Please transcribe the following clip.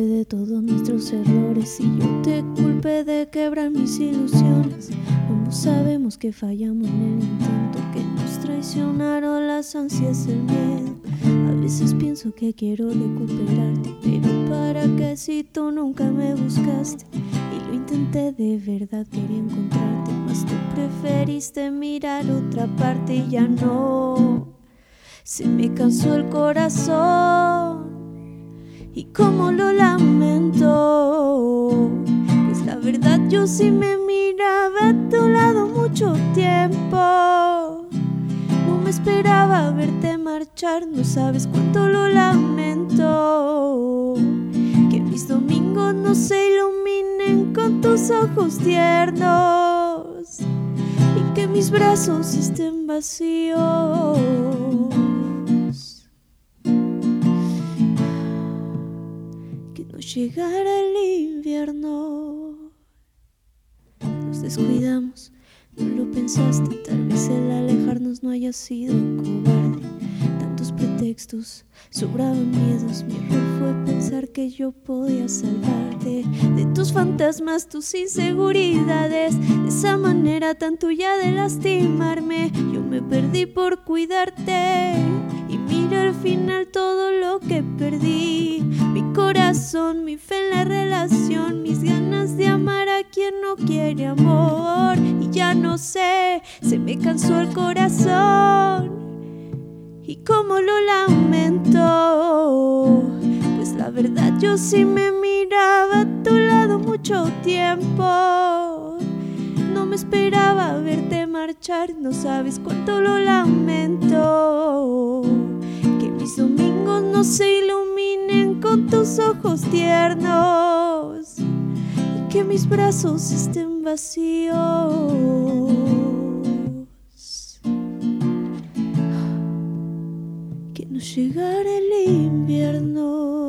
de todos nuestros errores y yo te culpe de quebrar mis ilusiones. Ambos sabemos que fallamos en el intento, que nos traicionaron las ansias, el miedo. A veces pienso que quiero recuperarte, pero para qué si tú nunca me buscaste y lo intenté de verdad, quería encontrarte, mas tú preferiste mirar otra parte y ya no. Se me cansó el corazón y cómo lo lamento. Pues la verdad yo sí me miraba a tu lado mucho tiempo. No me esperaba verte marchar, no sabes cuánto lo lamento. Que mis domingos no se iluminen con tus ojos tiernos y que mis brazos estén vacíos. Llegara el invierno. Nos descuidamos, no lo pensaste, tal vez el alejarnos no haya sido cobarde. Tantos pretextos, sobraban miedos, mi error fue pensar que yo podía salvarte de tus fantasmas, tus inseguridades, de esa manera tan tuya de lastimarme. Yo me perdí por cuidarte no quiere amor. Y ya no sé, se me cansó el corazón. Y cómo lo lamento, pues la verdad yo sí me miraba a tu lado mucho tiempo. No me esperaba verte marchar, no sabes cuánto lo lamento. Que mis domingos no se iluminen con tus ojos tiernos que mis brazos estén vacíos. Que no llegara el invierno.